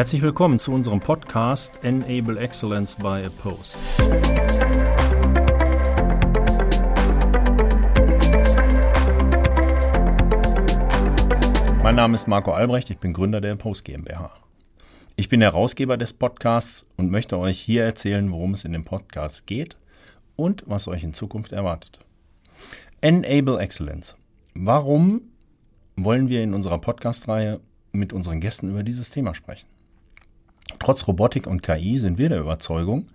Herzlich willkommen zu unserem Podcast Enable Excellence by Oppose. Mein Name ist Marco Albrecht, ich bin Gründer der Oppose GmbH. Ich bin Herausgeber des Podcasts und möchte euch hier erzählen, worum es in dem Podcast geht und was euch in Zukunft erwartet. Enable Excellence. Warum wollen wir in unserer Podcast-Reihe mit unseren Gästen über dieses Thema sprechen? Trotz Robotik und KI sind wir der Überzeugung,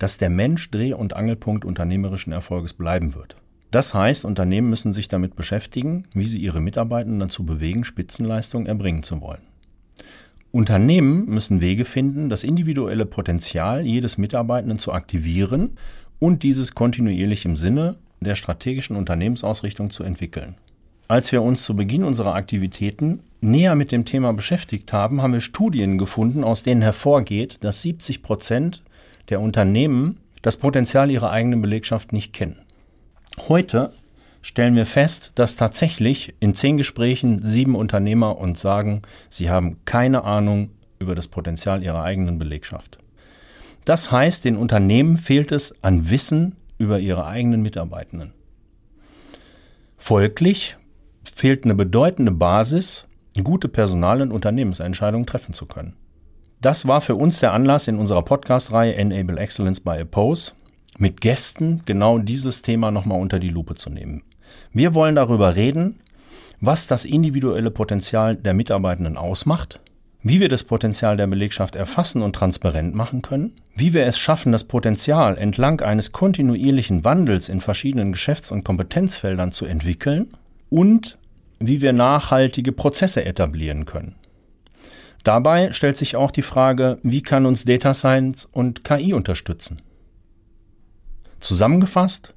dass der Mensch Dreh- und Angelpunkt unternehmerischen Erfolges bleiben wird. Das heißt, Unternehmen müssen sich damit beschäftigen, wie sie ihre Mitarbeitenden dazu bewegen, Spitzenleistungen erbringen zu wollen. Unternehmen müssen Wege finden, das individuelle Potenzial jedes Mitarbeitenden zu aktivieren und dieses kontinuierlich im Sinne der strategischen Unternehmensausrichtung zu entwickeln. Als wir uns zu Beginn unserer Aktivitäten näher mit dem Thema beschäftigt haben, haben wir Studien gefunden, aus denen hervorgeht, dass 70 Prozent der Unternehmen das Potenzial ihrer eigenen Belegschaft nicht kennen. Heute stellen wir fest, dass tatsächlich in zehn Gesprächen sieben Unternehmer uns sagen, sie haben keine Ahnung über das Potenzial ihrer eigenen Belegschaft. Das heißt, den Unternehmen fehlt es an Wissen über ihre eigenen Mitarbeitenden. Folglich fehlt eine bedeutende Basis, gute Personal- und Unternehmensentscheidungen treffen zu können. Das war für uns der Anlass in unserer Podcast-Reihe Enable Excellence by Oppose, mit Gästen genau dieses Thema nochmal unter die Lupe zu nehmen. Wir wollen darüber reden, was das individuelle Potenzial der Mitarbeitenden ausmacht, wie wir das Potenzial der Belegschaft erfassen und transparent machen können, wie wir es schaffen, das Potenzial entlang eines kontinuierlichen Wandels in verschiedenen Geschäfts- und Kompetenzfeldern zu entwickeln und wie wir nachhaltige Prozesse etablieren können. Dabei stellt sich auch die Frage, wie kann uns Data Science und KI unterstützen? Zusammengefasst,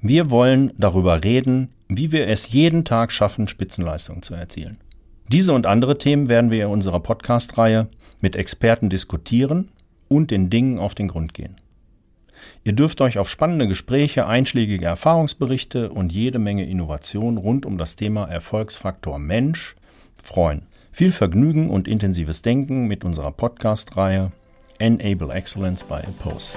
wir wollen darüber reden, wie wir es jeden Tag schaffen, Spitzenleistungen zu erzielen. Diese und andere Themen werden wir in unserer Podcast-Reihe mit Experten diskutieren und den Dingen auf den Grund gehen. Ihr dürft euch auf spannende Gespräche, einschlägige Erfahrungsberichte und jede Menge Innovation rund um das Thema Erfolgsfaktor Mensch freuen. Viel Vergnügen und intensives Denken mit unserer Podcast-Reihe Enable Excellence by Oppose.